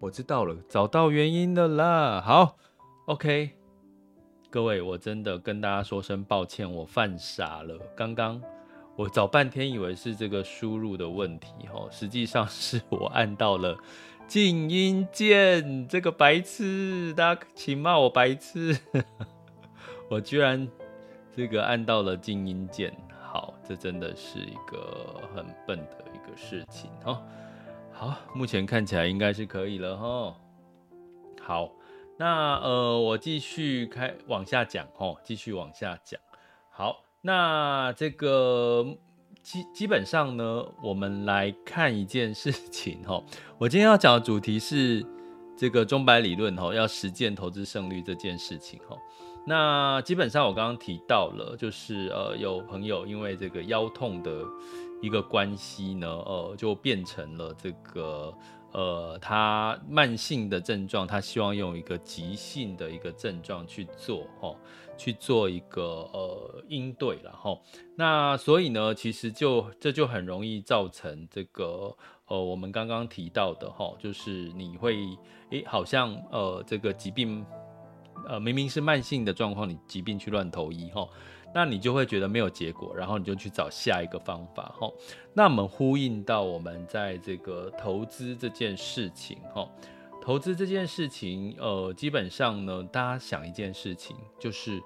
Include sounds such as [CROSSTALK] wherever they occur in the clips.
我知道了，找到原因了啦。好，OK，各位，我真的跟大家说声抱歉，我犯傻了。刚刚我找半天，以为是这个输入的问题，哦，实际上是我按到了静音键，这个白痴，大家请骂我白痴。[LAUGHS] 我居然这个按到了静音键，好，这真的是一个很笨的一个事情，哦。好，目前看起来应该是可以了哈。好，那呃，我继续开往下讲哦，继续往下讲。好，那这个基基本上呢，我们来看一件事情哈。[LAUGHS] 我今天要讲的主题是这个钟摆理论哈，要实践投资胜率这件事情哈。那基本上我刚刚提到了，就是呃，有朋友因为这个腰痛的。一个关系呢，呃，就变成了这个，呃，他慢性的症状，他希望用一个急性的一个症状去做，哈，去做一个呃应对了，哈。那所以呢，其实就这就很容易造成这个，呃，我们刚刚提到的，哈，就是你会，诶，好像呃这个疾病，呃，明明是慢性的状况，你疾病去乱投医，哈。那你就会觉得没有结果，然后你就去找下一个方法哈。那我们呼应到我们在这个投资这件事情哈，投资这件事情，呃，基本上呢，大家想一件事情，就是，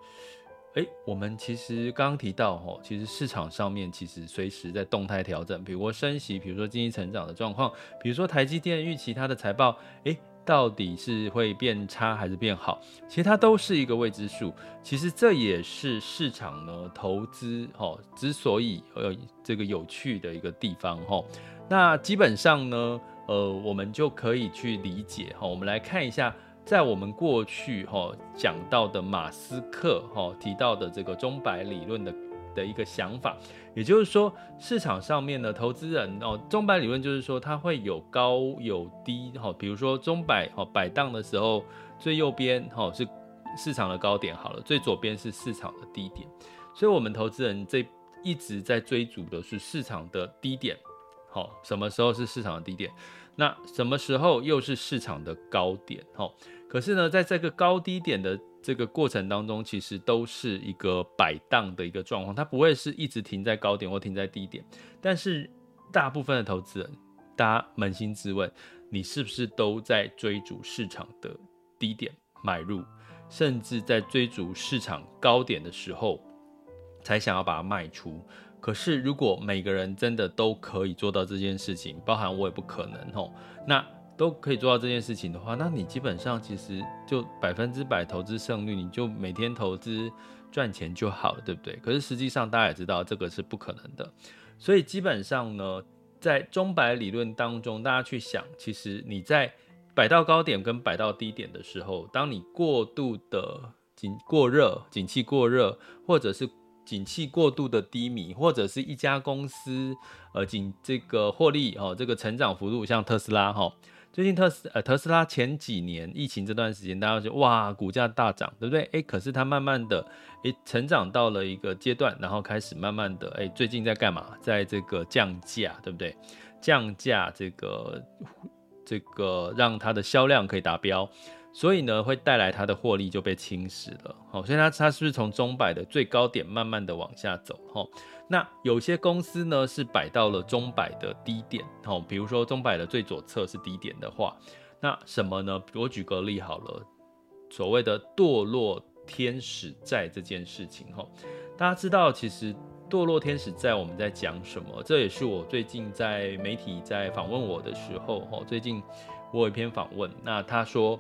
诶，我们其实刚刚提到哈，其实市场上面其实随时在动态调整，比如说升息，比如说经济成长的状况，比如说台积电预期它的财报，诶。到底是会变差还是变好？其实它都是一个未知数。其实这也是市场呢投资哦之所以呃这个有趣的一个地方哈。那基本上呢，呃，我们就可以去理解哈。我们来看一下，在我们过去哈讲到的马斯克哈提到的这个钟摆理论的。的一个想法，也就是说，市场上面的投资人哦，钟摆理论就是说，它会有高有低哈。比如说钟摆哈摆荡的时候，最右边哈是市场的高点好了，最左边是市场的低点。所以，我们投资人这一直在追逐的是市场的低点。好，什么时候是市场的低点？那什么时候又是市场的高点？哈，可是呢，在这个高低点的这个过程当中，其实都是一个摆荡的一个状况，它不会是一直停在高点或停在低点。但是大部分的投资人，大家扪心自问，你是不是都在追逐市场的低点买入，甚至在追逐市场高点的时候才想要把它卖出？可是如果每个人真的都可以做到这件事情，包含我也不可能哦，那。都可以做到这件事情的话，那你基本上其实就百分之百投资胜率，你就每天投资赚钱就好了，对不对？可是实际上大家也知道这个是不可能的，所以基本上呢，在钟摆理论当中，大家去想，其实你在摆到高点跟摆到低点的时候，当你过度的景过热、景气过热，或者是景气过度的低迷，或者是一家公司呃景这个获利哦，这个成长幅度像特斯拉哈。最近特斯呃特斯拉前几年疫情这段时间，大家就哇股价大涨，对不对？哎，可是它慢慢的哎成长到了一个阶段，然后开始慢慢的哎最近在干嘛？在这个降价，对不对？降价这个这个让它的销量可以达标。所以呢，会带来它的获利就被侵蚀了。好，所以它它是不是从钟摆的最高点慢慢的往下走？哈，那有些公司呢是摆到了钟摆的低点。好，比如说钟摆的最左侧是低点的话，那什么呢？我举个例好了，所谓的堕落天使债这件事情。哈，大家知道其实堕落天使债我们在讲什么？这也是我最近在媒体在访问我的时候，哈，最近我有一篇访问，那他说。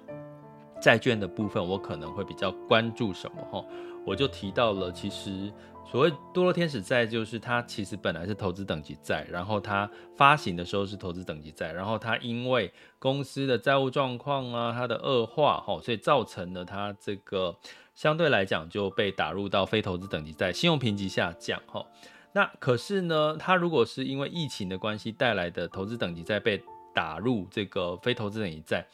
债券的部分，我可能会比较关注什么哈？我就提到了，其实所谓多落天使债，就是它其实本来是投资等级债，然后它发行的时候是投资等级债，然后它因为公司的债务状况啊，它的恶化，哈，所以造成了它这个相对来讲就被打入到非投资等级债，信用评级下降，哈。那可是呢，它如果是因为疫情的关系带来的投资等级债被打入这个非投资等级债，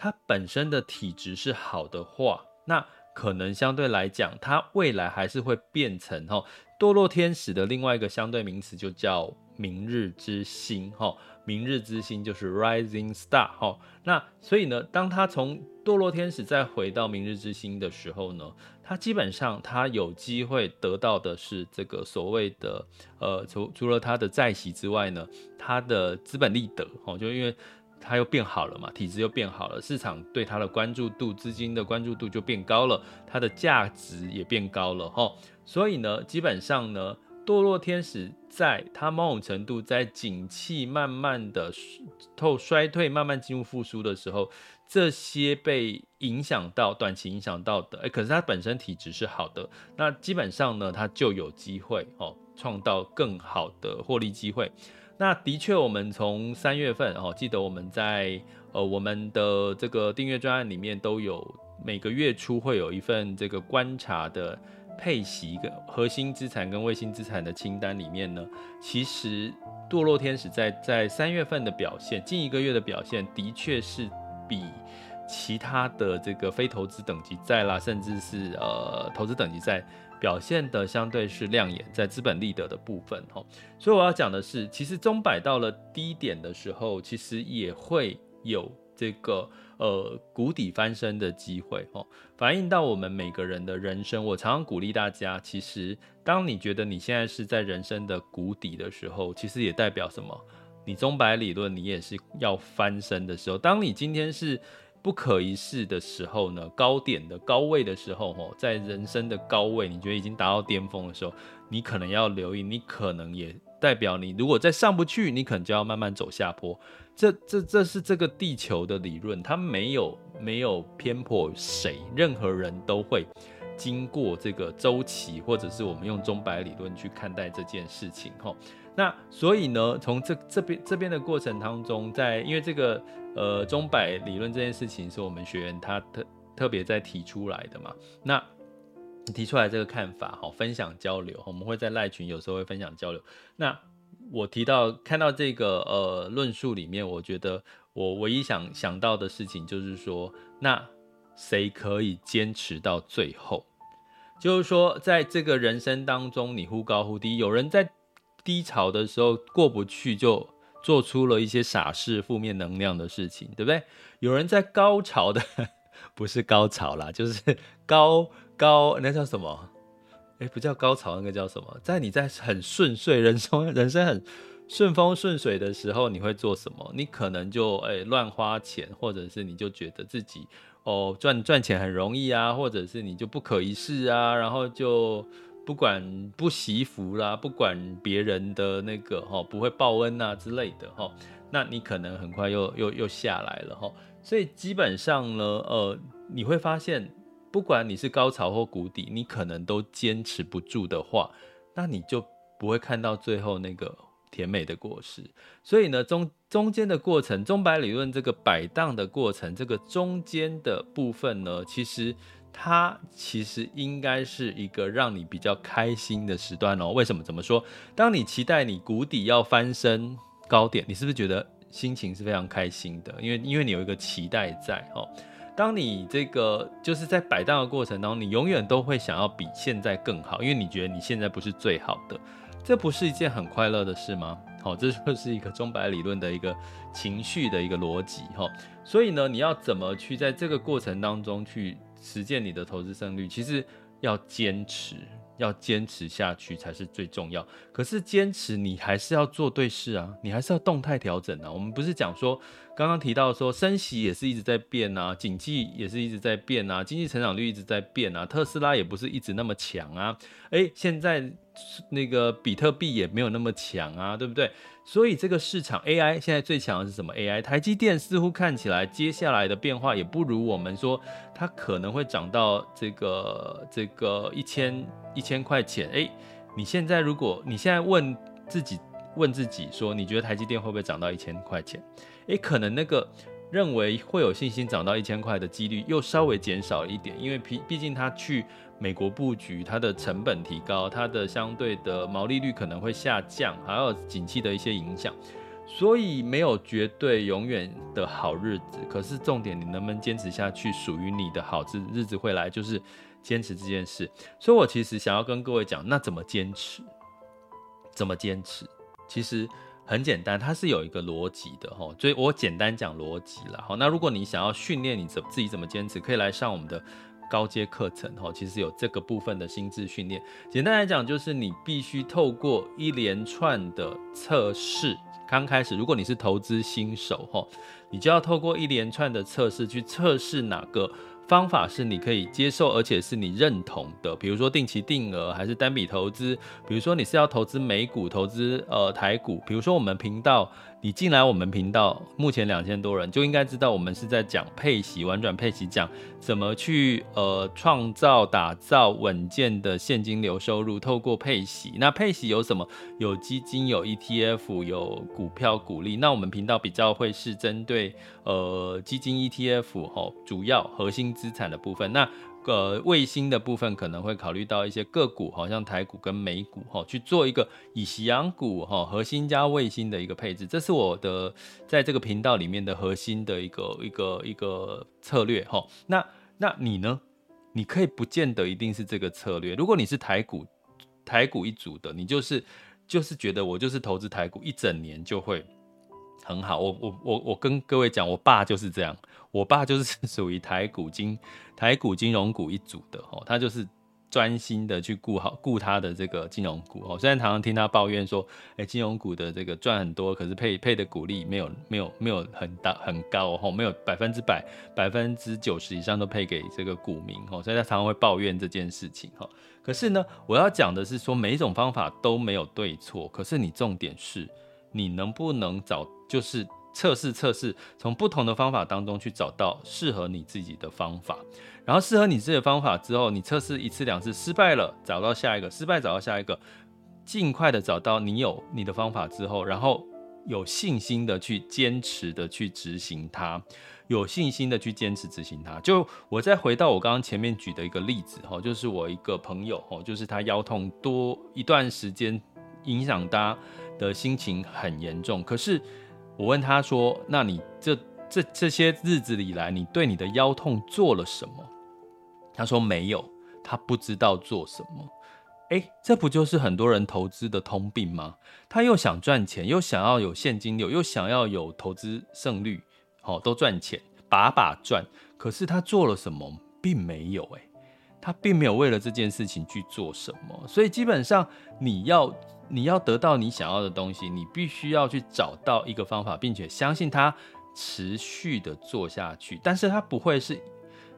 它本身的体质是好的话，那。可能相对来讲，它未来还是会变成哈堕落天使的另外一个相对名词，就叫明日之星哈。明日之星就是 rising star 哈。那所以呢，当它从堕落天使再回到明日之星的时候呢，它基本上它有机会得到的是这个所谓的呃，除除了它的在席之外呢，它的资本利得哦，就因为。它又变好了嘛，体质又变好了，市场对它的关注度、资金的关注度就变高了，它的价值也变高了哈。所以呢，基本上呢，堕落天使在它某种程度在景气慢慢的透衰退、慢慢进入复苏的时候，这些被影响到、短期影响到的，哎，可是它本身体质是好的，那基本上呢，它就有机会哦，创造更好的获利机会。那的确，我们从三月份哦，记得我们在呃我们的这个订阅专案里面都有每个月初会有一份这个观察的配息跟核心资产跟卫星资产的清单里面呢，其实堕落天使在在三月份的表现，近一个月的表现的确是比其他的这个非投资等级债啦，甚至是呃投资等级债。表现的相对是亮眼，在资本利得的部分，所以我要讲的是，其实钟摆到了低点的时候，其实也会有这个呃谷底翻身的机会哦，反映到我们每个人的人生。我常常鼓励大家，其实当你觉得你现在是在人生的谷底的时候，其实也代表什么？你钟摆理论，你也是要翻身的时候。当你今天是。不可一世的时候呢，高点的高位的时候，吼，在人生的高位，你觉得已经达到巅峰的时候，你可能要留意，你可能也代表你如果再上不去，你可能就要慢慢走下坡。这这这是这个地球的理论，它没有没有偏颇谁，任何人都会经过这个周期，或者是我们用钟摆理论去看待这件事情，吼。那所以呢，从这这边这边的过程当中，在因为这个呃钟摆理论这件事情是我们学员他特特别在提出来的嘛，那提出来这个看法，好，分享交流，我们会在赖群有时候会分享交流。那我提到看到这个呃论述里面，我觉得我唯一想想到的事情就是说，那谁可以坚持到最后？就是说，在这个人生当中，你忽高忽低，有人在。低潮的时候过不去，就做出了一些傻事、负面能量的事情，对不对？有人在高潮的，[LAUGHS] 不是高潮啦，就是高高那叫什么？哎，不叫高潮，那个叫什么？在你在很顺遂、人生人生很顺风顺水的时候，你会做什么？你可能就哎乱花钱，或者是你就觉得自己哦赚赚钱很容易啊，或者是你就不可一世啊，然后就。不管不惜福啦，不管别人的那个哈不会报恩啊之类的哈，那你可能很快又又又下来了哈。所以基本上呢，呃，你会发现，不管你是高潮或谷底，你可能都坚持不住的话，那你就不会看到最后那个甜美的果实。所以呢，中中间的过程，钟摆理论这个摆荡的过程，这个中间的部分呢，其实。它其实应该是一个让你比较开心的时段哦。为什么这么说？当你期待你谷底要翻身高点，你是不是觉得心情是非常开心的？因为因为你有一个期待在哦。当你这个就是在摆荡的过程当中，你永远都会想要比现在更好，因为你觉得你现在不是最好的，这不是一件很快乐的事吗？好，这就是一个钟摆理论的一个情绪的一个逻辑哈。所以呢，你要怎么去在这个过程当中去？实践你的投资胜率，其实要坚持，要坚持下去才是最重要。可是坚持，你还是要做对事啊，你还是要动态调整啊。我们不是讲说，刚刚提到说，升息也是一直在变啊，景气也是一直在变啊，经济成长率一直在变啊，特斯拉也不是一直那么强啊。诶，现在那个比特币也没有那么强啊，对不对？所以这个市场 AI 现在最强的是什么？AI 台积电似乎看起来接下来的变化也不如我们说，它可能会涨到这个这个一千一千块钱。诶，你现在如果你现在问自己问自己说，你觉得台积电会不会涨到一千块钱？诶，可能那个认为会有信心涨到一千块的几率又稍微减少一点，因为毕毕竟他去美国布局，它的成本提高，它的相对的毛利率可能会下降，还有景气的一些影响。所以没有绝对永远的好日子，可是重点你能不能坚持下去，属于你的好日日子会来，就是坚持这件事。所以我其实想要跟各位讲，那怎么坚持？怎么坚持？其实很简单，它是有一个逻辑的哈。所以我简单讲逻辑了哈。那如果你想要训练你怎自己怎么坚持，可以来上我们的高阶课程哈。其实有这个部分的心智训练。简单来讲，就是你必须透过一连串的测试。刚开始，如果你是投资新手哈，你就要透过一连串的测试去测试哪个方法是你可以接受，而且是你认同的。比如说定期定额，还是单笔投资？比如说你是要投资美股，投资呃台股？比如说我们频道。你进来我们频道，目前两千多人，就应该知道我们是在讲配息、玩转配息，讲怎么去呃创造、打造稳健的现金流收入，透过配息。那配息有什么？有基金、有 ETF、有股票、股利。那我们频道比较会是针对呃基金、ETF 吼，主要核心资产的部分。那呃，卫星的部分可能会考虑到一些个股，好像台股跟美股哈，去做一个以夕阳股哈，核心加卫星的一个配置，这是我的在这个频道里面的核心的一个一个一个策略哈。那那你呢？你可以不见得一定是这个策略。如果你是台股台股一组的，你就是就是觉得我就是投资台股一整年就会很好。我我我我跟各位讲，我爸就是这样。我爸就是 [LAUGHS] 属于台股金台股金融股一组的哦，他就是专心的去顾好顾他的这个金融股哦。虽然常常听他抱怨说，哎，金融股的这个赚很多，可是配配的股利没有没有没有很大很高哦，没有百分之百百分之九十以上都配给这个股民哦，所以他常常会抱怨这件事情哈。可是呢，我要讲的是说，每一种方法都没有对错，可是你重点是，你能不能找就是。测试测试，从不同的方法当中去找到适合你自己的方法，然后适合你自己的方法之后，你测试一次两次失败了，找到下一个，失败找到下一个，尽快的找到你有你的方法之后，然后有信心的去坚持的去执行它，有信心的去坚持执行它。就我再回到我刚刚前面举的一个例子哈，就是我一个朋友哈，就是他腰痛多一段时间，影响他的心情很严重，可是。我问他说：“那你这这这些日子以来，你对你的腰痛做了什么？”他说：“没有，他不知道做什么。”诶，这不就是很多人投资的通病吗？他又想赚钱，又想要有现金流，又想要有投资胜率，好，都赚钱，把把赚。可是他做了什么，并没有。诶，他并没有为了这件事情去做什么。所以基本上你要。你要得到你想要的东西，你必须要去找到一个方法，并且相信它，持续的做下去。但是它不会是，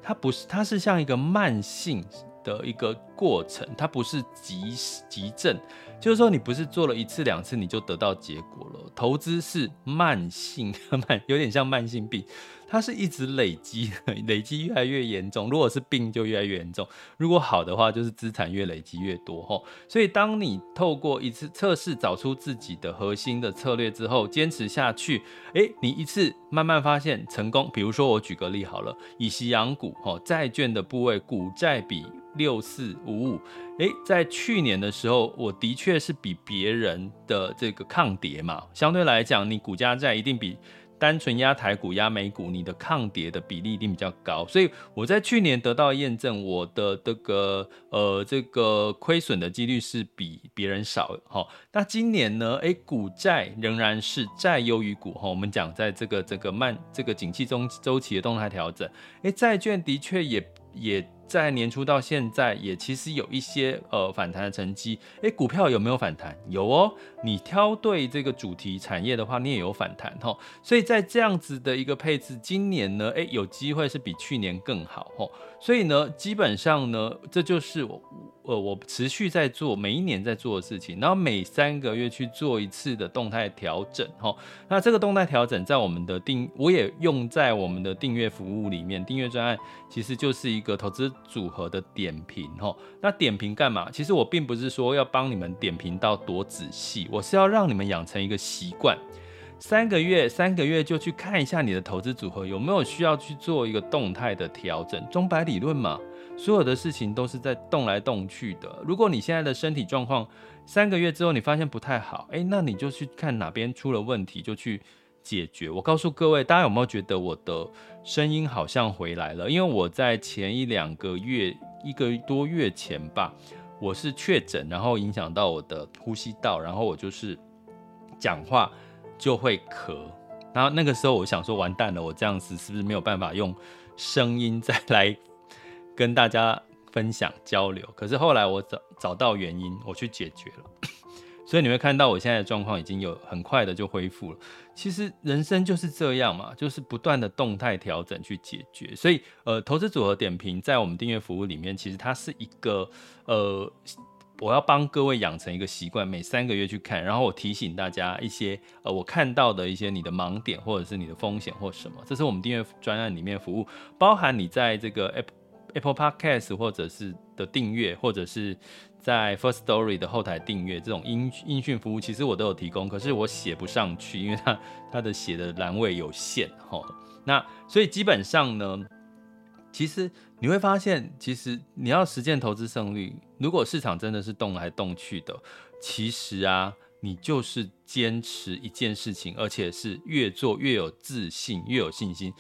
它不是，它是像一个慢性的一个过程，它不是急急症。就是说，你不是做了一次两次你就得到结果了。投资是慢性，[LAUGHS] 慢有点像慢性病。它是一直累积，累积越来越严重。如果是病，就越来越严重；如果好的话，就是资产越累积越多。吼，所以当你透过一次测试，找出自己的核心的策略之后，坚持下去，诶，你一次慢慢发现成功。比如说，我举个例好了，以息养股，吼，债券的部位，股债比六四五五。诶，在去年的时候，我的确是比别人的这个抗跌嘛，相对来讲，你股加债一定比。单纯压台股、压美股，你的抗跌的比例一定比较高，所以我在去年得到验证，我的这个呃这个亏损的几率是比别人少。哈，那今年呢？诶，股债仍然是债优于股。哈，我们讲在这个这个慢这个景气中周期的动态调整，诶，债券的确也也。在年初到现在，也其实有一些呃反弹的成绩。诶，股票有没有反弹？有哦。你挑对这个主题产业的话，你也有反弹吼。所以在这样子的一个配置，今年呢，诶，有机会是比去年更好吼。所以呢，基本上呢，这就是我呃，我持续在做，每一年在做的事情，然后每三个月去做一次的动态调整，哈。那这个动态调整在我们的订，我也用在我们的订阅服务里面，订阅专案其实就是一个投资组合的点评，哈。那点评干嘛？其实我并不是说要帮你们点评到多仔细，我是要让你们养成一个习惯。三个月，三个月就去看一下你的投资组合有没有需要去做一个动态的调整。钟摆理论嘛，所有的事情都是在动来动去的。如果你现在的身体状况三个月之后你发现不太好，诶，那你就去看哪边出了问题，就去解决。我告诉各位，大家有没有觉得我的声音好像回来了？因为我在前一两个月，一个多月前吧，我是确诊，然后影响到我的呼吸道，然后我就是讲话。就会咳，然后那个时候我想说，完蛋了，我这样子是不是没有办法用声音再来跟大家分享交流？可是后来我找找到原因，我去解决了，[COUGHS] 所以你会看到我现在的状况已经有很快的就恢复了。其实人生就是这样嘛，就是不断的动态调整去解决。所以呃，投资组合点评在我们订阅服务里面，其实它是一个呃。我要帮各位养成一个习惯，每三个月去看，然后我提醒大家一些呃，我看到的一些你的盲点或者是你的风险或什么，这是我们订阅专案里面服务，包含你在这个 app Apple Podcast 或者是的订阅，或者是在 First Story 的后台订阅这种音音讯服务，其实我都有提供，可是我写不上去，因为它它的写的栏位有限齁。那所以基本上呢。其实你会发现，其实你要实践投资胜率，如果市场真的是动来动去的，其实啊，你就是坚持一件事情，而且是越做越有自信、越有信心，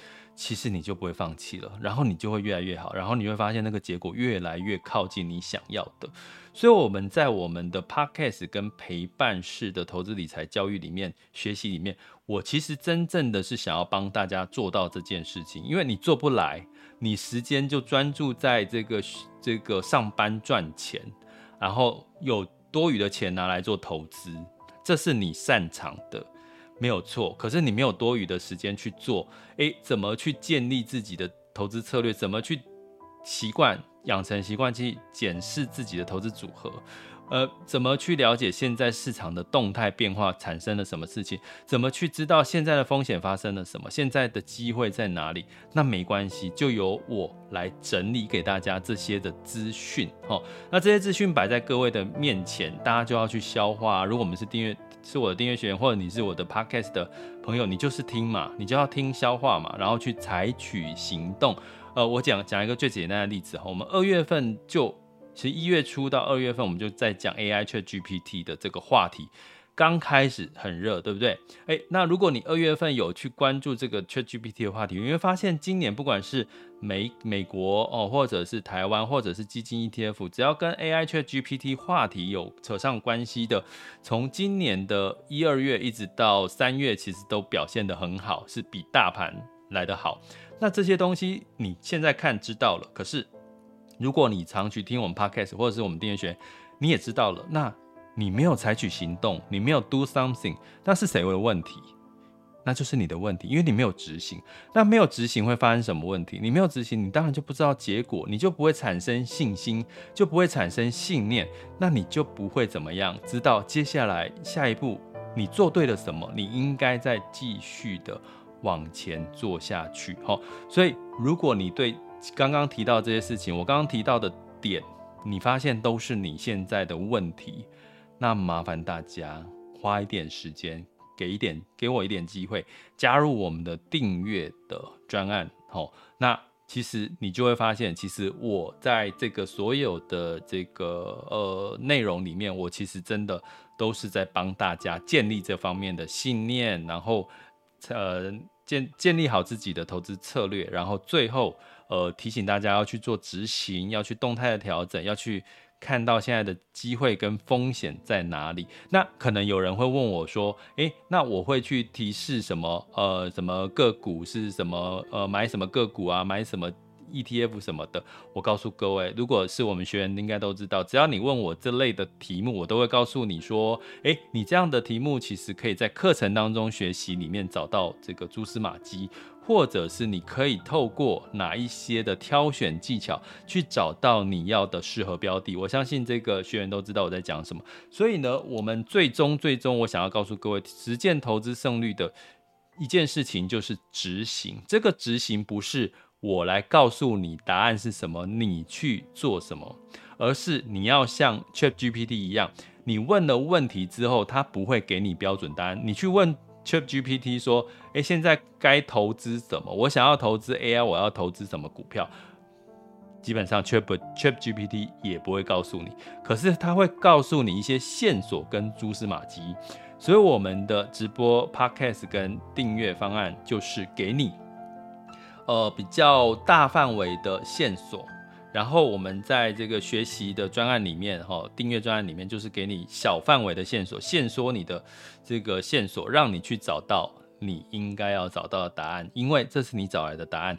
其实你就不会放弃了，然后你就会越来越好，然后你会发现那个结果越来越靠近你想要的。所以我们在我们的 Podcast 跟陪伴式的投资理财教育里面学习里面，我其实真正的是想要帮大家做到这件事情，因为你做不来。你时间就专注在这个这个上班赚钱，然后有多余的钱拿来做投资，这是你擅长的，没有错。可是你没有多余的时间去做，诶，怎么去建立自己的投资策略？怎么去习惯养成习惯去检视自己的投资组合？呃，怎么去了解现在市场的动态变化产生了什么事情？怎么去知道现在的风险发生了什么？现在的机会在哪里？那没关系，就由我来整理给大家这些的资讯。哦，那这些资讯摆在各位的面前，大家就要去消化。如果我们是订阅，是我的订阅学员，或者你是我的 podcast 的朋友，你就是听嘛，你就要听消化嘛，然后去采取行动。呃，我讲讲一个最简单的例子哈，我们二月份就。其实一月初到二月份，我们就在讲 AI ChatGPT 的这个话题，刚开始很热，对不对？哎，那如果你二月份有去关注这个 ChatGPT 的话题，你会发现今年不管是美美国哦，或者是台湾，或者是基金 ETF，只要跟 AI ChatGPT 话题有扯上关系的，从今年的一二月一直到三月，其实都表现得很好，是比大盘来得好。那这些东西你现在看知道了，可是。如果你常去听我们 podcast 或者是我们订阅学，你也知道了，那你没有采取行动，你没有 do something，那是谁的问题？那就是你的问题，因为你没有执行。那没有执行会发生什么问题？你没有执行，你当然就不知道结果，你就不会产生信心，就不会产生信念，那你就不会怎么样？知道接下来下一步你做对了什么？你应该再继续的往前做下去。好，所以如果你对刚刚提到这些事情，我刚刚提到的点，你发现都是你现在的问题，那麻烦大家花一点时间，给一点，给我一点机会，加入我们的订阅的专案，好，那其实你就会发现，其实我在这个所有的这个呃内容里面，我其实真的都是在帮大家建立这方面的信念，然后呃建建立好自己的投资策略，然后最后。呃，提醒大家要去做执行，要去动态的调整，要去看到现在的机会跟风险在哪里。那可能有人会问我说，诶，那我会去提示什么？呃，什么个股是什么？呃，买什么个股啊？买什么 ETF 什么的。我告诉各位，如果是我们学员，应该都知道，只要你问我这类的题目，我都会告诉你说，诶，你这样的题目其实可以在课程当中学习里面找到这个蛛丝马迹。或者是你可以透过哪一些的挑选技巧去找到你要的适合标的，我相信这个学员都知道我在讲什么。所以呢，我们最终最终我想要告诉各位，实践投资胜率的一件事情就是执行。这个执行不是我来告诉你答案是什么，你去做什么，而是你要像 ChatGPT 一样，你问了问题之后，它不会给你标准答案，你去问。ChatGPT 说：“诶，现在该投资什么？我想要投资 AI，我要投资什么股票？基本上 Chat ChatGPT 也不会告诉你，可是它会告诉你一些线索跟蛛丝马迹。所以我们的直播 Podcast 跟订阅方案就是给你，呃，比较大范围的线索。”然后我们在这个学习的专案里面，哈，订阅专案里面就是给你小范围的线索，限缩你的这个线索，让你去找到你应该要找到的答案，因为这是你找来的答案。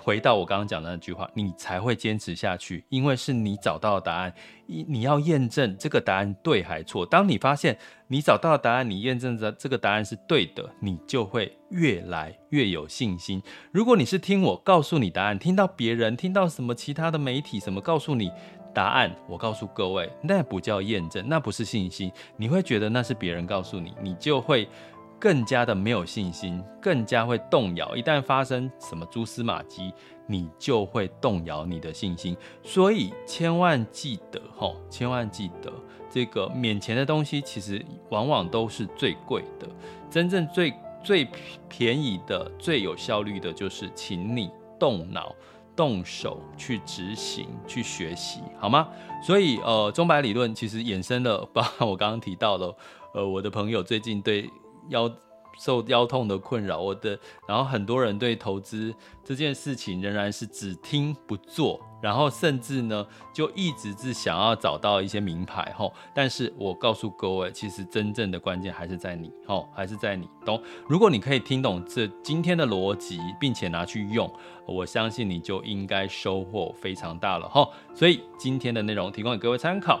回到我刚刚讲的那句话，你才会坚持下去，因为是你找到的答案。你你要验证这个答案对还错。当你发现你找到的答案，你验证着这个答案是对的，你就会越来越有信心。如果你是听我告诉你答案，听到别人听到什么其他的媒体什么告诉你答案，我告诉各位，那不叫验证，那不是信心。你会觉得那是别人告诉你，你就会。更加的没有信心，更加会动摇。一旦发生什么蛛丝马迹，你就会动摇你的信心。所以千万记得吼，千万记得这个免钱的东西，其实往往都是最贵的。真正最最便宜的、最有效率的，就是请你动脑、动手去执行、去学习，好吗？所以呃，钟摆理论其实衍生了，包括我刚刚提到了，呃，我的朋友最近对。腰受腰痛的困扰，我的，然后很多人对投资这件事情仍然是只听不做，然后甚至呢就一直是想要找到一些名牌吼，但是我告诉各位，其实真正的关键还是在你吼，还是在你懂。如果你可以听懂这今天的逻辑，并且拿去用，我相信你就应该收获非常大了吼。所以今天的内容提供给各位参考。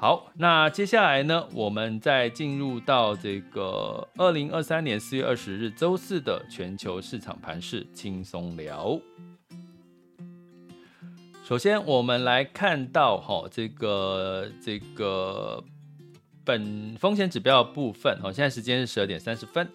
好，那接下来呢，我们再进入到这个二零二三年四月二十日周四的全球市场盘势轻松聊。首先，我们来看到哈，这个这个本风险指标的部分，哈，现在时间是十二点三十分。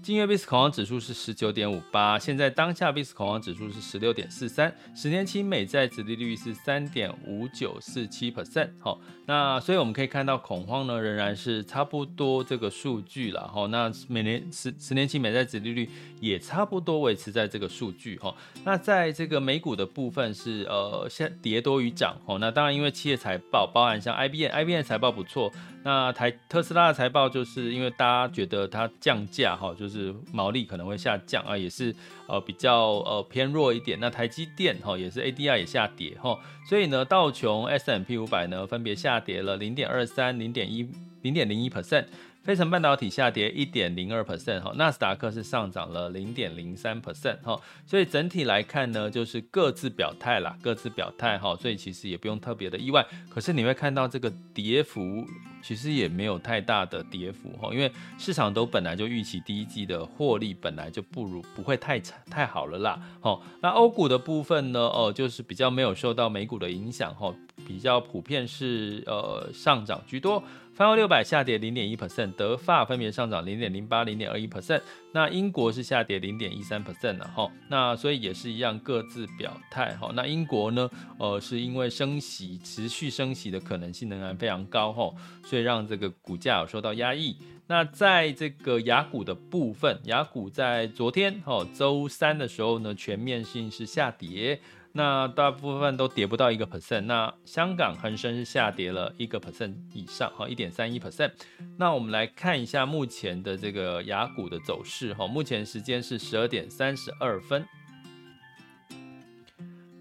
今月 VIX 恐慌指数是十九点五八，现在当下 VIX 恐慌指数是十六点四三，十年期美债殖利率是三点五九四七 percent。好，那所以我们可以看到恐慌呢仍然是差不多这个数据了。哈，那每年十十年期美债殖利率也差不多维持在这个数据。哈，那在这个美股的部分是呃先跌多于涨。哦，那当然因为企业财报，包含像 IBM，IBM 财报不错。那台特斯拉的财报就是因为大家觉得它降价哈，就是毛利可能会下降啊，也是呃比较呃偏弱一点。那台积电哈也是 ADR 也下跌哈，所以呢道琼 S&P 五百呢分别下跌了零点二三、零点一、零点零一 percent。费城半导体下跌一点零二 percent 哈，纳斯达克是上涨了零点零三 percent 哈，所以整体来看呢，就是各自表态啦，各自表态哈，所以其实也不用特别的意外。可是你会看到这个跌幅其实也没有太大的跌幅哈，因为市场都本来就预期第一季的获利本来就不如不会太太好了啦。哈，那欧股的部分呢，哦，就是比较没有受到美股的影响哈，比较普遍是呃上涨居多。泛欧六百下跌零点一 percent，德法分别上涨零点零八、零点二一 percent，那英国是下跌零点一三 percent 了哈，那所以也是一样各自表态哈。那英国呢，呃，是因为升息持续升息的可能性仍然非常高哈，所以让这个股价有受到压抑。那在这个雅股的部分，雅股在昨天哈周三的时候呢，全面性是下跌。那大部分都跌不到一个 percent，那香港恒生下跌了一个 percent 以上，哈，一点三一 percent。那我们来看一下目前的这个雅股的走势，哈，目前时间是十二点三十二分。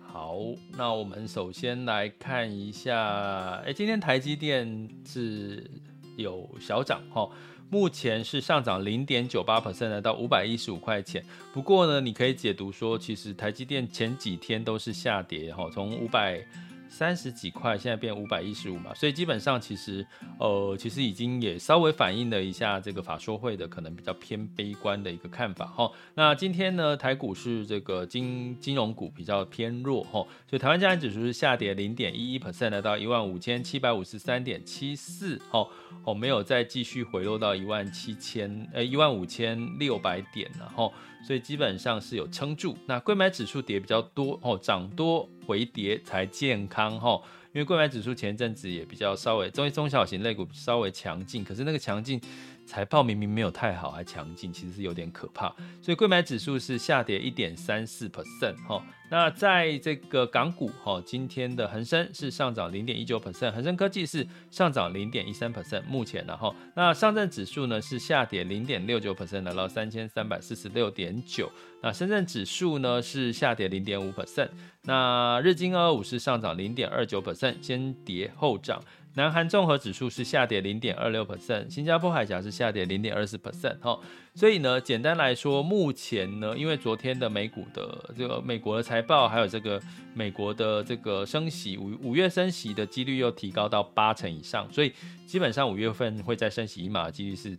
好，那我们首先来看一下，哎，今天台积电是有小涨，哈。目前是上涨零点九八 percent，来到五百一十五块钱。不过呢，你可以解读说，其实台积电前几天都是下跌，哈，从五百。三十几块，现在变五百一十五嘛，所以基本上其实，呃，其实已经也稍微反映了一下这个法说会的可能比较偏悲观的一个看法哈。那今天呢，台股是这个金金融股比较偏弱哈，所以台湾加权指数是下跌零点一一 percent，来到一万五千七百五十三点七四，哈，哦，没有再继续回落到一万七千，呃，一万五千六百点了哈。所以基本上是有撑住，那柜买指数跌比较多哦，涨多回跌才健康吼。因为贵买指数前一阵子也比较稍微中中小型类股稍微强劲，可是那个强劲。财报明明没有太好，还强劲，其实是有点可怕。所以贵买指数是下跌一点三四 percent 哈。那在这个港股哈，今天的恒生是上涨零点一九 percent，恒生科技是上涨零点一三 percent。目前然后，那上证指数呢是下跌零点六九 percent，来到三千三百四十六点九。那深圳指数呢是下跌零点五 percent。那日经二二五是上涨零点二九 percent，先跌后涨。南韩综合指数是下跌零点二六 percent，新加坡海峡是下跌零点二四 percent 哈，所以呢，简单来说，目前呢，因为昨天的美股的这个美国的财报，还有这个美国的这个升息五五月升息的几率又提高到八成以上，所以基本上五月份会再升息一码的几率是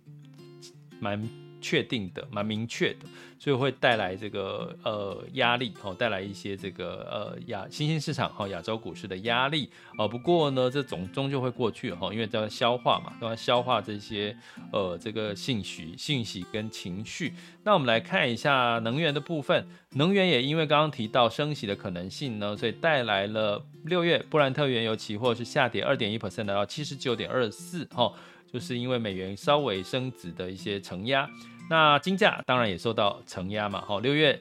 蛮确定的，蛮明确的。所以会带来这个呃压力哦，带来一些这个呃亚新兴市场哈亚洲股市的压力哦。不过呢，这总终究会过去哈，因为在消化嘛，都要消化这些呃这个信息、信息跟情绪。那我们来看一下能源的部分，能源也因为刚刚提到升息的可能性呢，所以带来了六月布兰特原油期货是下跌二点一 percent，到七十九点二四哈，就是因为美元稍微升值的一些承压。那金价当然也受到承压嘛，好，六月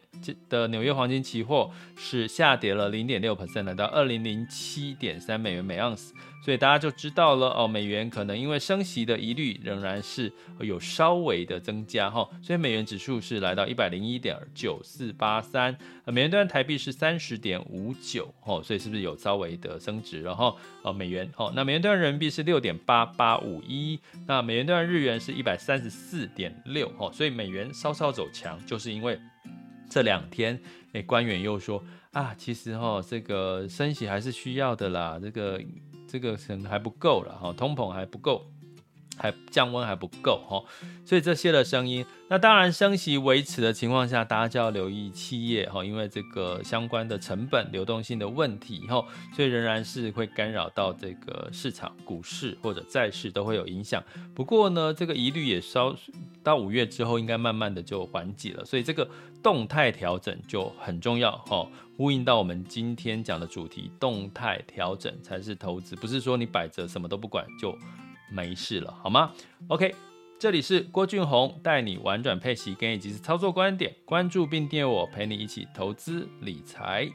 的纽约黄金期货是下跌了零点六 percent，来到二零零七点三美元每盎司。所以大家就知道了哦，美元可能因为升息的疑虑仍然是有稍微的增加哈，所以美元指数是来到一百零一点九四八三，美元兑台币是三十点五九哦，所以是不是有稍微的升值？然后呃美元哦，那美元兑人民币是六点八八五一，那美元兑日元是一百三十四点六哦，所以美元稍稍走强，就是因为这两天诶官员又说啊，其实哈这个升息还是需要的啦，这个。这个可能还不够了哈，通膨还不够，还降温还不够哈，所以这些的声音，那当然升息维持的情况下，大家就要留意企业哈，因为这个相关的成本流动性的问题哈，所以仍然是会干扰到这个市场、股市或者债市都会有影响。不过呢，这个疑虑也稍到五月之后，应该慢慢的就缓解了，所以这个动态调整就很重要哈。呼应到我们今天讲的主题，动态调整才是投资，不是说你摆着什么都不管就没事了，好吗？OK，这里是郭俊宏带你玩转配息，跟以及时操作观点，关注并订阅我，陪你一起投资理财。